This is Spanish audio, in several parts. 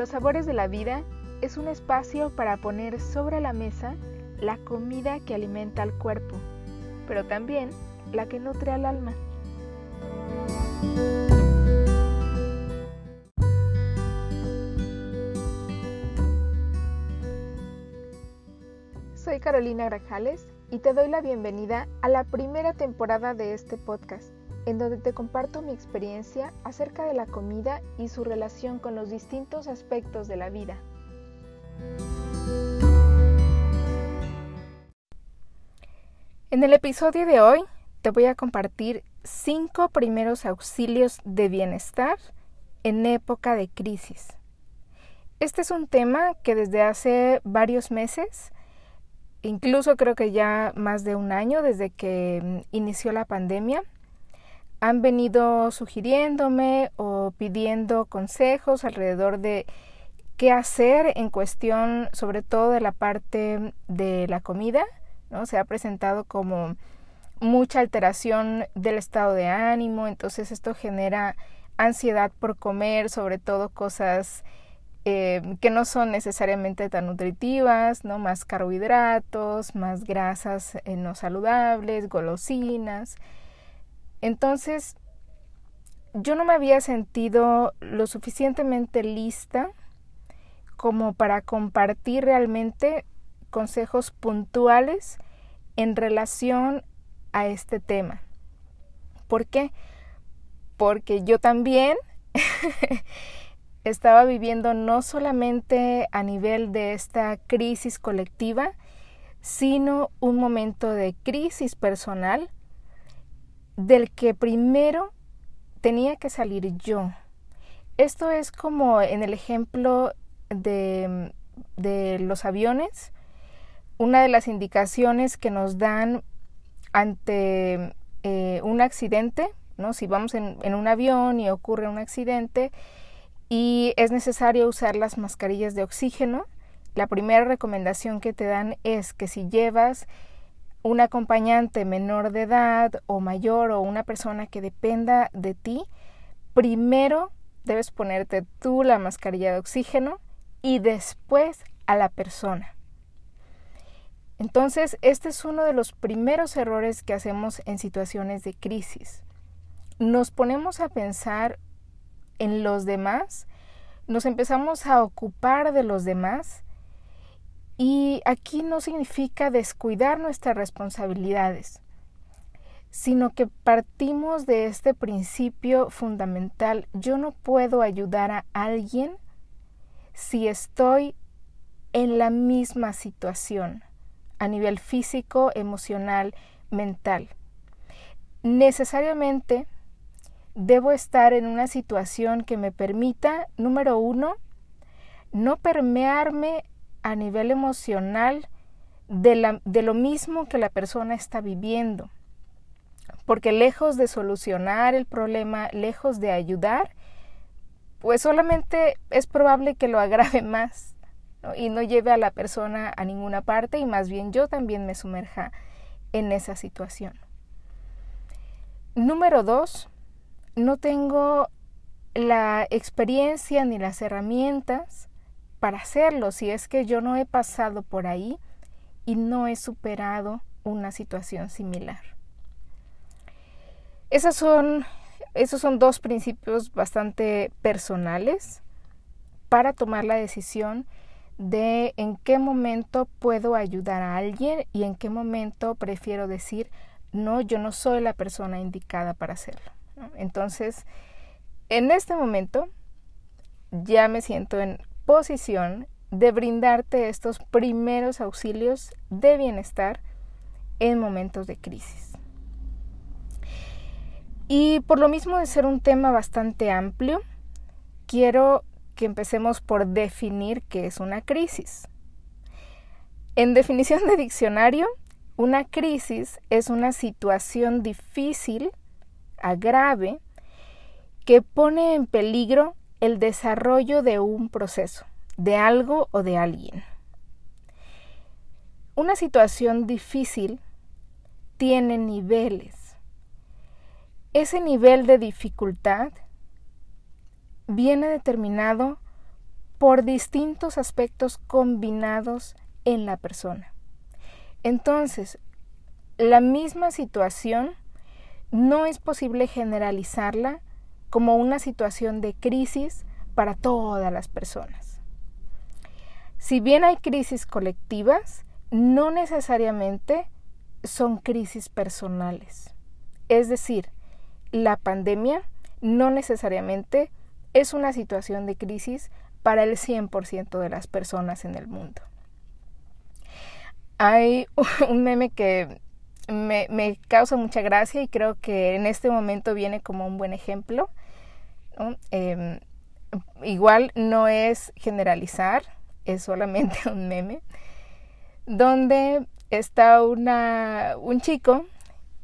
Los sabores de la vida es un espacio para poner sobre la mesa la comida que alimenta al cuerpo, pero también la que nutre al alma. Soy Carolina Grajales y te doy la bienvenida a la primera temporada de este podcast, en donde te comparto mi experiencia acerca de la comida y su relación con los distintos aspectos de la vida. En el episodio de hoy te voy a compartir cinco primeros auxilios de bienestar en época de crisis. Este es un tema que desde hace varios meses, incluso creo que ya más de un año desde que mm, inició la pandemia, han venido sugiriéndome o pidiendo consejos alrededor de qué hacer en cuestión sobre todo de la parte de la comida, ¿no? Se ha presentado como mucha alteración del estado de ánimo, entonces esto genera ansiedad por comer, sobre todo cosas eh, que no son necesariamente tan nutritivas, ¿no? Más carbohidratos, más grasas eh, no saludables, golosinas. Entonces, yo no me había sentido lo suficientemente lista como para compartir realmente consejos puntuales en relación a este tema. ¿Por qué? Porque yo también estaba viviendo no solamente a nivel de esta crisis colectiva, sino un momento de crisis personal del que primero tenía que salir yo. Esto es como en el ejemplo de, de los aviones, una de las indicaciones que nos dan ante eh, un accidente, ¿no? si vamos en, en, un avión y ocurre un accidente y es necesario usar las mascarillas de oxígeno, la primera recomendación que te dan es que si llevas un acompañante menor de edad o mayor o una persona que dependa de ti, primero debes ponerte tú la mascarilla de oxígeno y después a la persona. Entonces, este es uno de los primeros errores que hacemos en situaciones de crisis. Nos ponemos a pensar en los demás, nos empezamos a ocupar de los demás y aquí no significa descuidar nuestras responsabilidades, sino que partimos de este principio fundamental. Yo no puedo ayudar a alguien si estoy en la misma situación a nivel físico, emocional, mental. Necesariamente debo estar en una situación que me permita, número uno, no permearme a nivel emocional de, de, lo mismo que la persona está viviendo. Porque lejos de solucionar el problema, lejos de ayudar, pues solamente es probable que lo agrave más y no lleve a la persona a ninguna parte y más bien yo también me sumerja en esa situación. Número dos, no tengo la experiencia ni las herramientas para hacerlo si es que yo no he pasado por ahí y no he superado una situación similar. Esas son, esos son dos principios bastante personales para tomar la decisión de en qué momento puedo ayudar a alguien y en qué momento prefiero decir, no, yo no soy la persona indicada para hacerlo. Entonces, en este momento ya me siento en posición de brindarte estos primeros auxilios de bienestar en momentos de crisis. Y por lo mismo de ser un tema bastante amplio, quiero que empecemos por definir qué es una crisis. En definición de diccionario, una crisis es una situación difícil, grave, que pone en peligro el desarrollo de un proceso, de algo o de alguien. Una situación difícil tiene niveles. Ese nivel de dificultad viene determinado por distintos aspectos combinados en la persona. Entonces, la misma situación no es posible generalizarla como una situación de crisis para todas las personas. Si bien hay crisis colectivas, no necesariamente son crisis personales. Es decir, la pandemia no necesariamente es una situación de crisis para el 100% de las personas en el mundo. Hay un meme que me, causa mucha gracia y creo que en este momento viene como un buen ejemplo. Em, igual no es generalizar, es solamente un meme, donde está una, un chico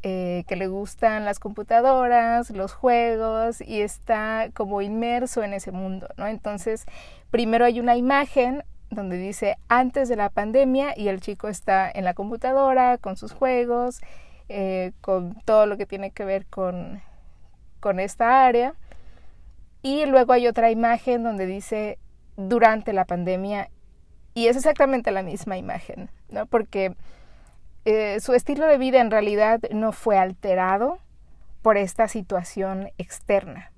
eh, que le gustan las computadoras, los juegos y está como inmerso en ese mundo, ¿no? Entonces, primero hay una imagen donde dice antes de la pandemia y el chico está en la computadora con sus juegos, eh, con todo lo que tiene que ver con, con esta área. Y luego hay otra imagen donde dice durante la pandemia y es exactamente la misma imagen, ¿no? Porque eh, su estilo de vida en realidad no fue alterado por esta situación externa.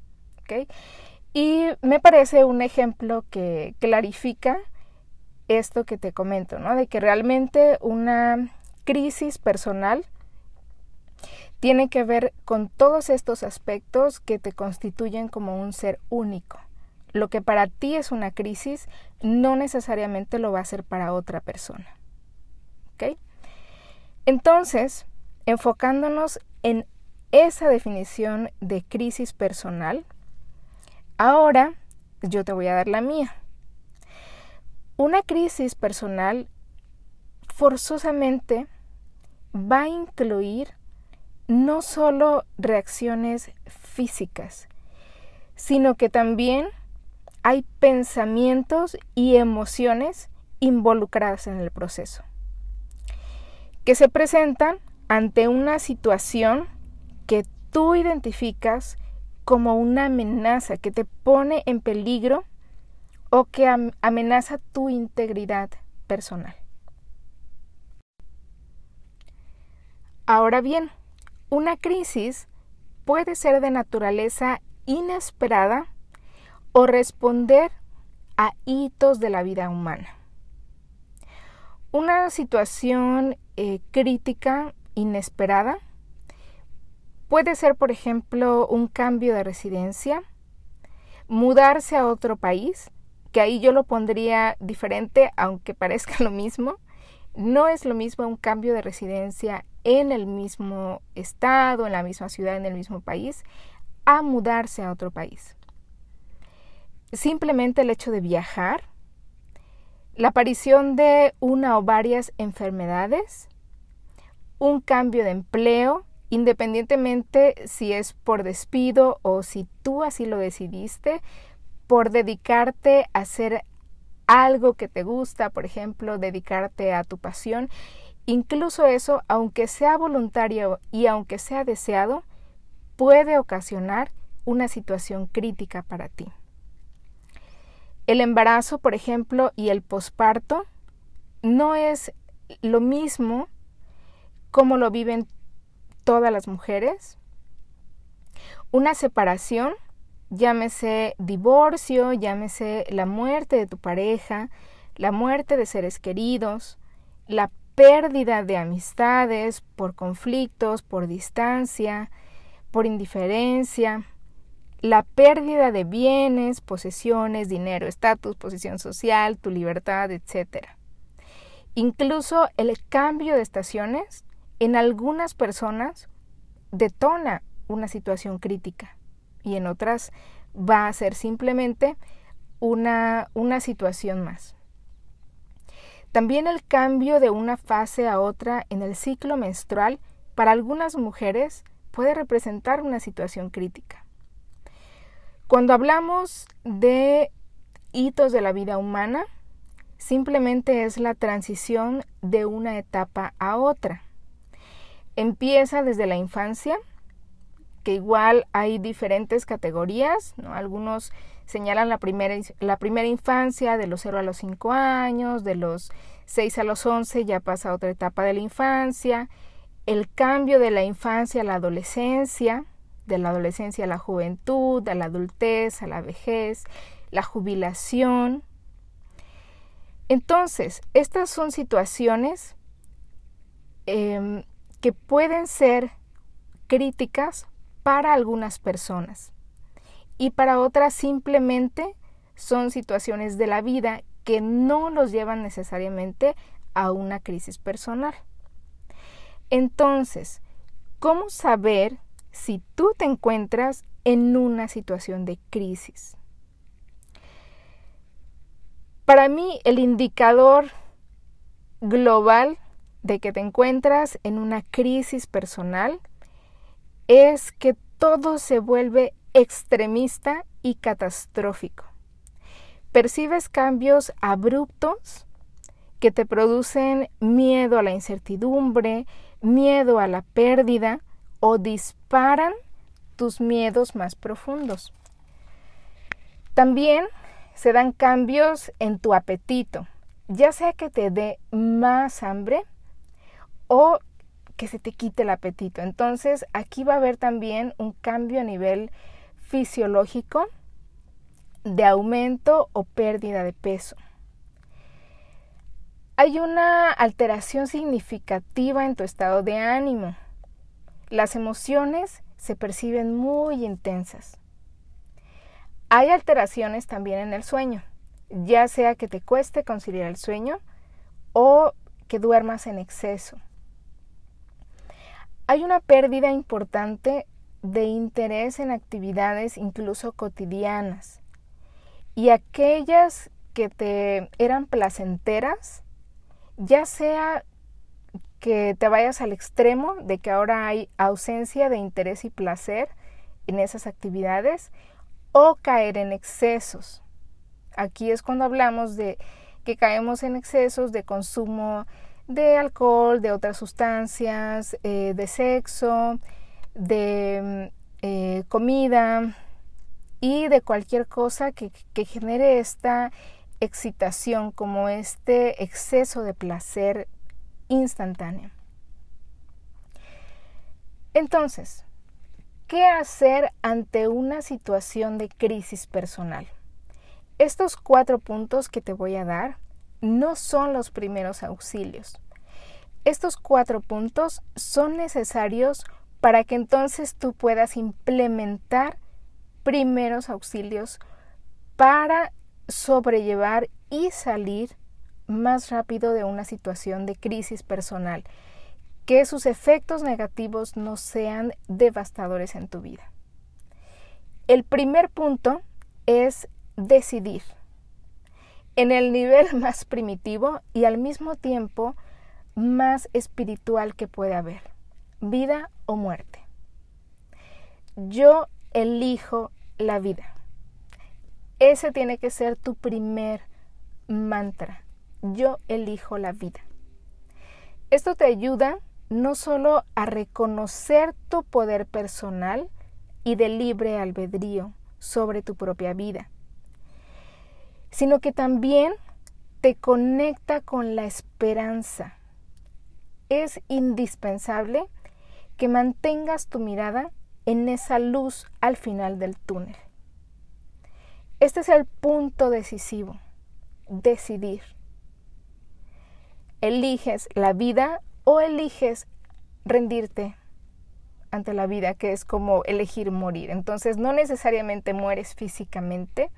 Y me parece un ejemplo que clarifica esto que te comento, ¿no? de que realmente una crisis personal tiene que ver con todos estos aspectos que te constituyen como un ser único. Lo que para ti es una crisis no necesariamente lo va a ser para otra persona. ¿Ok? Entonces, enfocándonos en esa definición de crisis personal, ahora yo te voy a dar la mía. Una crisis personal forzosamente va a incluir no solo reacciones físicas, sino que también hay pensamientos y emociones involucradas en el proceso que se presentan ante una situación que tú identificas como una amenaza que te pone en peligro o que amenaza tu integridad personal. Ahora bien, una crisis puede ser de naturaleza inesperada o responder a hitos de la vida humana. Una situación eh, crítica inesperada puede ser, por ejemplo, un cambio de residencia, mudarse a otro país, que ahí yo lo pondría diferente, aunque parezca lo mismo. No es lo mismo un cambio de residencia en el mismo estado, en la misma ciudad, en el mismo país, a mudarse a otro país. Simplemente el hecho de viajar la aparición de una o varias enfermedades, un cambio de empleo, independientemente si es por despido o si tú así lo decidiste, por dedicarte a hacer algo que te gusta, por ejemplo, dedicarte a tu pasión, incluso eso, aunque sea voluntario y aunque sea deseado, puede ocasionar una situación crítica para ti. El embarazo, por ejemplo, y el posparto no es lo mismo como lo viven todas las mujeres. Una separación, llámese divorcio, llámese la muerte de tu pareja, la muerte de seres queridos, la pérdida de amistades por conflictos, por distancia, por indiferencia, la pérdida de bienes, posesiones, dinero, estatus, posición social, tu libertad, etc. Incluso el cambio de estaciones en algunas personas detona una situación crítica y en otras va a ser simplemente una, una situación más. También el cambio de una fase a otra en el ciclo menstrual para algunas mujeres puede representar una situación crítica. Cuando hablamos de hitos de la vida humana, simplemente es la transición de una etapa a otra. Empieza desde la infancia, que igual hay diferentes categorías, ¿no? Algunos señalan la primera, la primera infancia de los 0 a los 5 años, de los 6 a los 11 ya pasa otra etapa de la infancia, el cambio de la infancia a la adolescencia, de la adolescencia a la juventud, a la adultez, a la vejez, la jubilación. Entonces, estas son situaciones em, que pueden ser críticas para algunas personas y para otras simplemente son situaciones de la vida que no los llevan necesariamente a una crisis personal. Entonces, ¿cómo saber si tú te encuentras en una situación de crisis? Para mí, el indicador global de que te encuentras en una crisis personal es que todo se vuelve extremista y catastrófico. Percibes cambios abruptos que te producen miedo a la incertidumbre, miedo a la pérdida o disparan tus miedos más profundos. También se dan cambios en tu apetito, ya sea que te dé más hambre o que se te quite el apetito. Entonces aquí va a haber también un cambio a nivel fisiológico de aumento o pérdida de peso. Hay una alteración significativa en tu estado de ánimo. Las emociones se perciben muy intensas. Hay alteraciones también en el sueño, ya sea que te cueste conciliar el sueño o que duermas en exceso hay una pérdida importante de interés en actividades incluso cotidianas. Y aquellas que te eran placenteras, ya sea que te vayas al extremo de que ahora hay ausencia de interés y placer en esas actividades, o caer en excesos. Aquí es cuando hablamos de que caemos en excesos de consumo de alcohol, de otras sustancias, eh, de sexo, de mm, eh, comida y de cualquier cosa que, que genere esta excitación como este exceso de placer instantáneo. Entonces, ¿qué hacer ante una situación de crisis personal? Estos cuatro puntos que te voy a dar no son los primeros auxilios. Estos cuatro puntos son necesarios para que entonces tú puedas implementar primeros auxilios para sobrellevar y salir más rápido de una situación de crisis personal, que sus efectos negativos no sean devastadores en tu vida. El primer punto es decidir en el nivel más primitivo y al mismo tiempo más espiritual que puede haber, vida o muerte. Yo elijo la vida. Ese tiene que ser tu primer mantra. Yo elijo la vida. Esto te ayuda no solo a reconocer tu poder personal y de libre albedrío sobre tu propia vida, sino que también te conecta con la esperanza. Es indispensable que mantengas tu mirada en esa luz al final del túnel. Este es el punto decisivo, decidir. ¿Eliges la vida o eliges rendirte ante la vida, que es como elegir morir? Entonces no necesariamente mueres físicamente,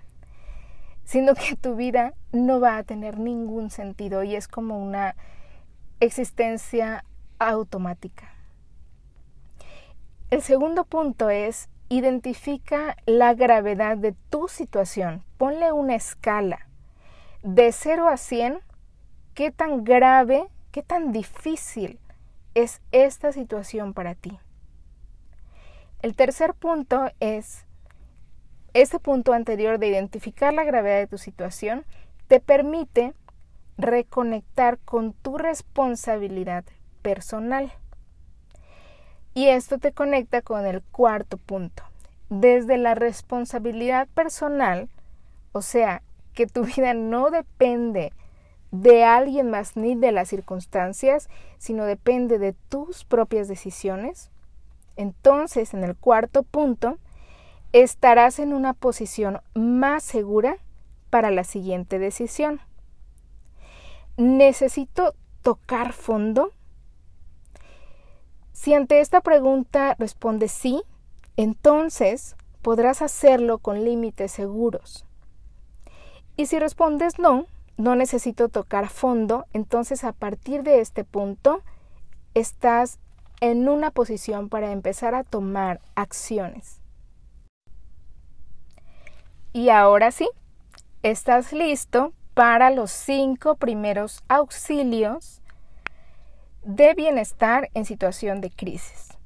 sino que tu vida no va a tener ningún sentido y es como una existencia automática. El segundo punto es identifica la gravedad de tu situación. Ponle una escala de 0 a 100. ¿Qué tan grave, qué tan difícil es esta situación para ti? El tercer punto es este punto anterior de identificar la gravedad de tu situación te permite reconectar con tu responsabilidad personal. Y esto te conecta con el cuarto punto. Desde la responsabilidad personal, o sea, que tu vida no depende de alguien más ni de las circunstancias, sino depende de tus propias decisiones, entonces en el cuarto punto estarás en una posición más segura para la siguiente decisión. ¿Necesito tocar fondo? Si ante esta pregunta respondes sí, entonces podrás hacerlo con límites seguros. Y si respondes no, no necesito tocar fondo, entonces a partir de este punto estás en una posición para empezar a tomar acciones. Y ahora sí, estás listo para los cinco primeros auxilios de bienestar en situación de crisis.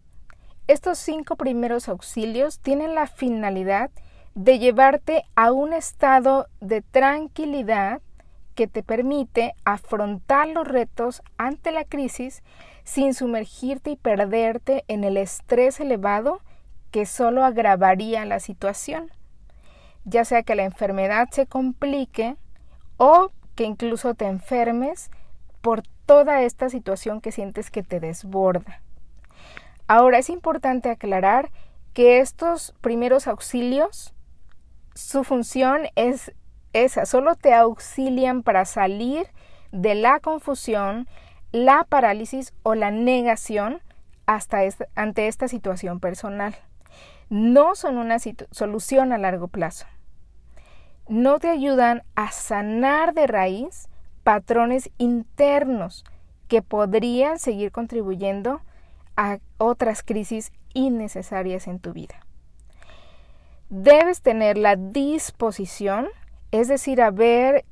Estos cinco primeros auxilios tienen la finalidad de llevarte a un estado de tranquilidad que te permite afrontar los retos ante la crisis sin sumergirte y perderte en el estrés elevado que solo agravaría la situación, ya sea que la enfermedad se complique o que incluso te enfermes por toda esta situación que sientes que te desborda. Ahora es importante aclarar que estos primeros auxilios, su función es esa, solo te auxilian para salir de la confusión, la parálisis o la negación hasta ante esta situación personal. No son una solución a largo plazo. No te ayudan a sanar de raíz patrones internos que podrían seguir contribuyendo a otras crisis innecesarias en tu vida. Debes tener la disposición, es decir, haber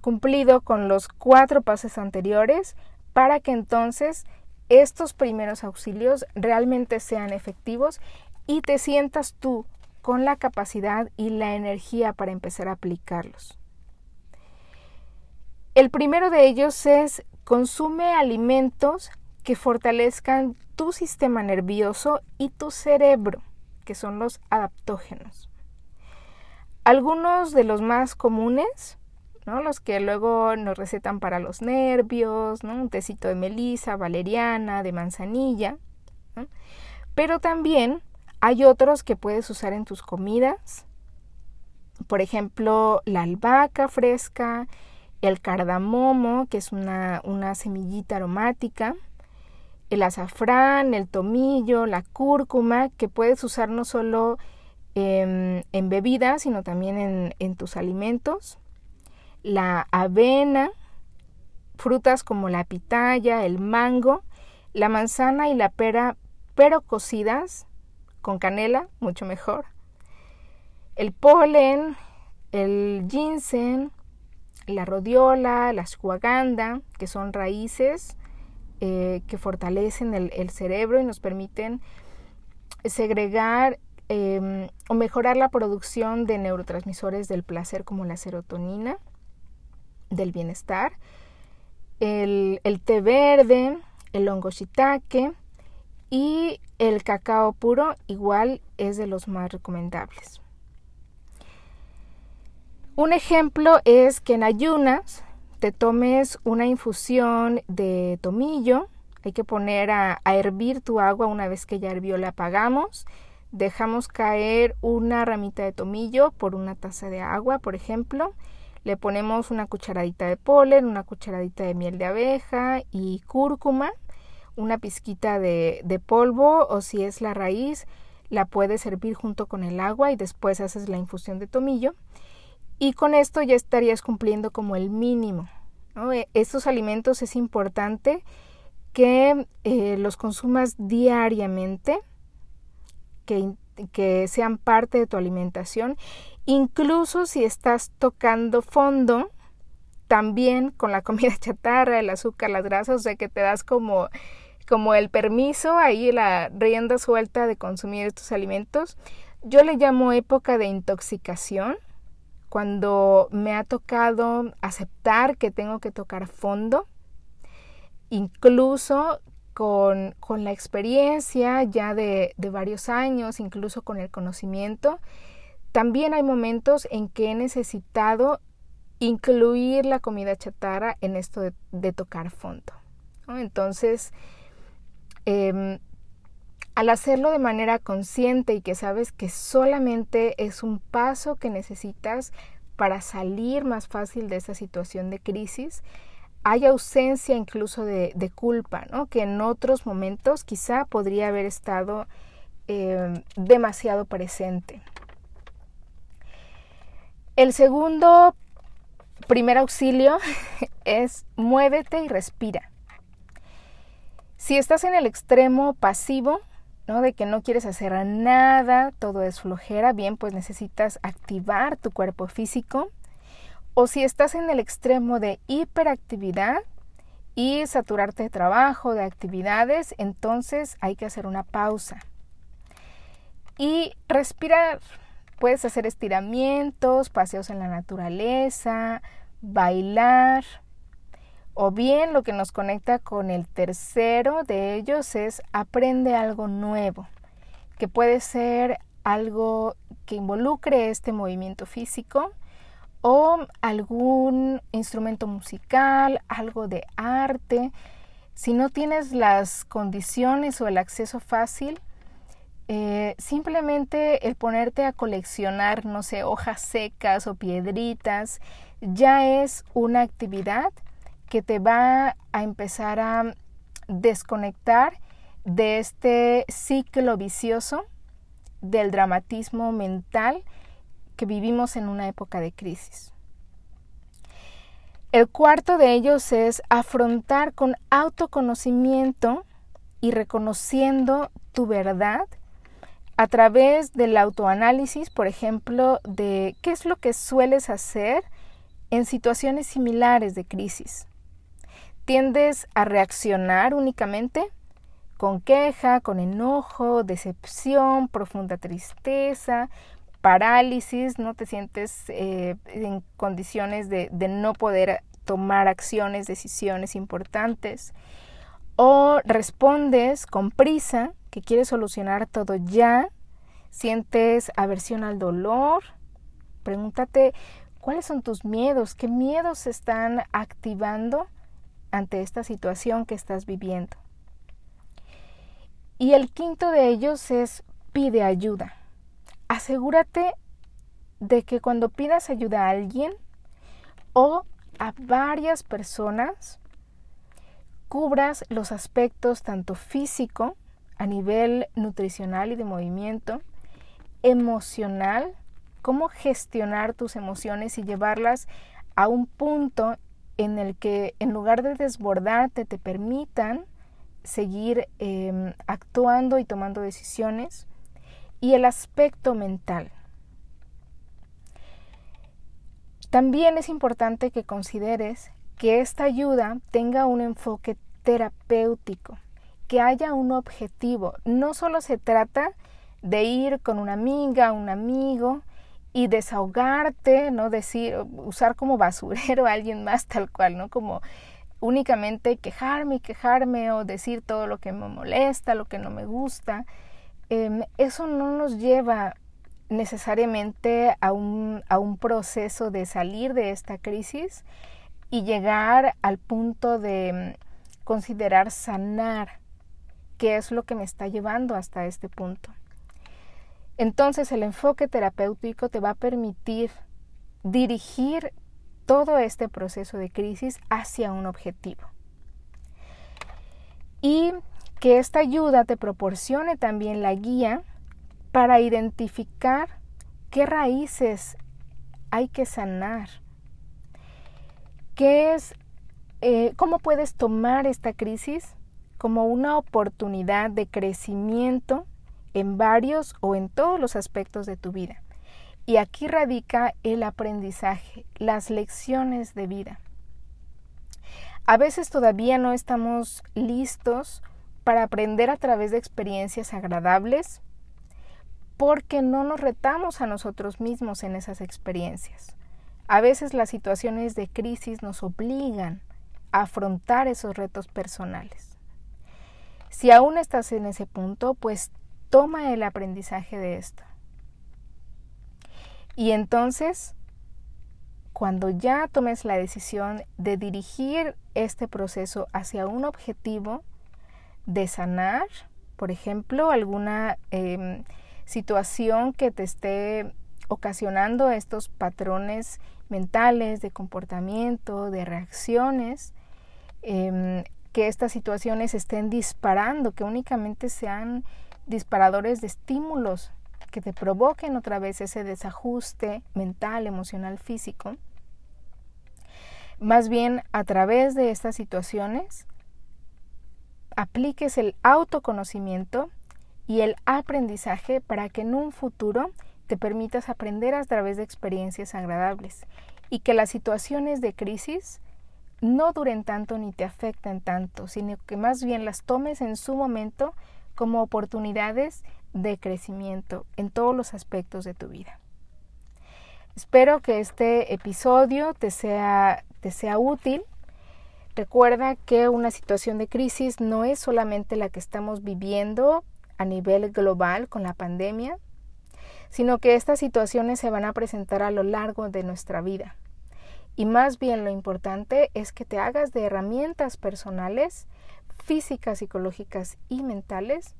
cumplido con los cuatro pasos anteriores para que entonces estos primeros auxilios realmente sean efectivos y te sientas tú con la capacidad y la energía para empezar a aplicarlos. El primero de ellos es consume alimentos que fortalezcan tu sistema nervioso y tu cerebro, que son los adaptógenos. Algunos de los más comunes los que luego nos recetan para los nervios, ¿no? Un tecito de melisa, valeriana, de manzanilla. Pero también hay otros que puedes usar en tus comidas. Por ejemplo, la albahaca fresca, el cardamomo, que es una, semillita aromática, el azafrán, el tomillo, la cúrcuma, que puedes usar no solo en, bebidas, sino también en, en tus alimentos la avena, frutas como la pitaya, el mango, la manzana y la pera, pero cocidas con canela, mucho mejor. El polen, el ginseng, la rodiola, la ashwagandha, que son raíces eh, que fortalecen el, cerebro y nos permiten segregar em, o mejorar la producción de neurotransmisores del placer como la serotonina del bienestar, el, té verde, el hongo shiitake y el cacao puro igual es de los más recomendables. Un ejemplo es que en ayunas te tomes una infusión de tomillo. Hay que poner a, hervir tu agua una vez que ya hirvió, la apagamos. Dejamos caer una ramita de tomillo por una taza de agua, por ejemplo. Le ponemos una cucharadita de polen, una cucharadita de miel de abeja y cúrcuma, una pizquita de, de polvo o si es la raíz, la puedes servir junto con el agua y después haces la infusión de tomillo. Y con esto ya estarías cumpliendo como el mínimo. E, estos alimentos es importante que eh, los consumas diariamente, que, que sean parte de tu alimentación Incluso si estás tocando fondo, también con la comida chatarra, el azúcar, las grasas, o sea que te das como, como el permiso, ahí la rienda suelta de consumir estos alimentos. Yo le llamo época de intoxicación, cuando me ha tocado aceptar que tengo que tocar fondo, incluso con, la experiencia ya de, de, varios años, incluso con el conocimiento, también hay momentos en que he necesitado incluir la comida chatarra en esto de, tocar fondo. Entonces, em, al hacerlo de manera consciente y que sabes que solamente es un paso que necesitas para salir más fácil de esa situación de crisis, hay ausencia incluso de, culpa, ¿no? que en otros momentos quizá podría haber estado em, demasiado presente. El segundo primer auxilio es muévete y respira. Si estás en el extremo pasivo, ¿no? De que no quieres hacer nada, todo es flojera, bien, pues necesitas activar tu cuerpo físico. O si estás en el extremo de hiperactividad y saturarte de trabajo, de actividades, entonces hay que hacer una pausa. Y respirar. Puedes hacer estiramientos, paseos en la naturaleza, bailar. O bien lo que nos conecta con el tercero de ellos es aprende algo nuevo, que puede ser algo que involucre este movimiento físico o algún instrumento musical, algo de arte. Si no tienes las condiciones o el acceso fácil, eh, simplemente el ponerte a coleccionar, no sé, hojas secas o piedritas, ya es una actividad que te va a empezar a desconectar de este ciclo vicioso del dramatismo mental que vivimos en una época de crisis. El cuarto de ellos es afrontar con autoconocimiento y reconociendo tu verdad a través del autoanálisis, por ejemplo, de qué es lo que sueles hacer en situaciones similares de crisis. ¿Tiendes a reaccionar únicamente con queja, con enojo, decepción, profunda tristeza, parálisis, no te sientes eh, en condiciones de, de no poder tomar acciones, decisiones importantes, o respondes con prisa, que quieres solucionar todo ya, sientes aversión al dolor, pregúntate cuáles son tus miedos, qué miedos se están activando ante esta situación que estás viviendo. Y el quinto de ellos es pide ayuda asegúrate de que cuando pidas ayuda a alguien o a varias personas, cubras los aspectos tanto físico, a nivel nutricional y de movimiento, emocional, cómo gestionar tus emociones y llevarlas a un punto en el que en lugar de desbordarte te permitan seguir em, actuando y tomando decisiones y el aspecto mental. También es importante que consideres que esta ayuda tenga un enfoque terapéutico, que haya un objetivo. No solo se trata de ir con una amiga, un amigo y desahogarte, no decir, usar como basurero a alguien más tal cual, ¿no? Como únicamente quejarme y quejarme o decir todo lo que me molesta, lo que no me gusta. Em, eso no nos lleva necesariamente a un, a un proceso de salir de esta crisis y llegar al punto de em, considerar sanar qué es lo que me está llevando hasta este punto. Entonces el enfoque terapéutico te va a permitir dirigir todo este proceso de crisis hacia un objetivo. Y que esta ayuda te proporcione también la guía para identificar qué raíces hay que sanar, qué es, eh, cómo puedes tomar esta crisis como una oportunidad de crecimiento en varios o en todos los aspectos de tu vida. Y aquí radica el aprendizaje, las lecciones de vida. A veces todavía no estamos listos para aprender a través de experiencias agradables, porque no nos retamos a nosotros mismos en esas experiencias. A veces las situaciones de crisis nos obligan a afrontar esos retos personales. Si aún estás en ese punto, pues toma el aprendizaje de esto. Y entonces, cuando ya tomes la decisión de dirigir este proceso hacia un objetivo de sanar, por ejemplo, alguna em, situación que te esté ocasionando estos patrones mentales de comportamiento, de reacciones, em, que estas situaciones estén disparando, que únicamente sean disparadores de estímulos que te provoquen otra vez ese desajuste mental, emocional, físico. Más bien a través de estas situaciones apliques el autoconocimiento y el aprendizaje para que en un futuro te permitas aprender a través de experiencias agradables y que las situaciones de crisis no duren tanto ni te afecten tanto, sino que más bien las tomes en su momento como oportunidades de crecimiento en todos los aspectos de tu vida. Espero que este episodio te sea, te sea útil. Recuerda que una situación de crisis no es solamente la que estamos viviendo a nivel global con la pandemia, sino que estas situaciones se van a presentar a lo largo de nuestra vida. Y más bien lo importante es que te hagas de herramientas personales, físicas, psicológicas y mentales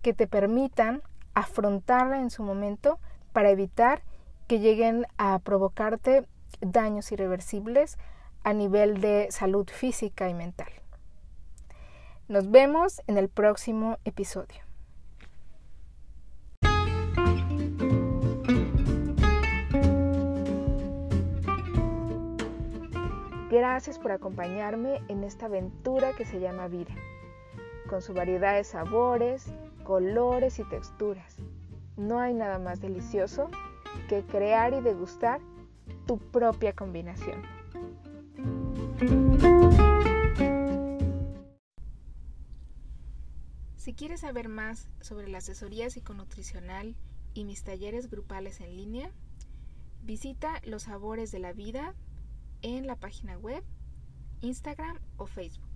que te permitan afrontarla en su momento para evitar que lleguen a provocarte daños irreversibles a nivel de salud física y mental. Nos vemos en el próximo episodio. Gracias por acompañarme en esta aventura que se llama vida, con su variedad de sabores, colores y texturas. No hay nada más delicioso que crear y degustar tu propia combinación. Si quieres saber más sobre la asesoría psiconutricional y mis talleres grupales en línea, visita Los en la página web, Instagram o Facebook.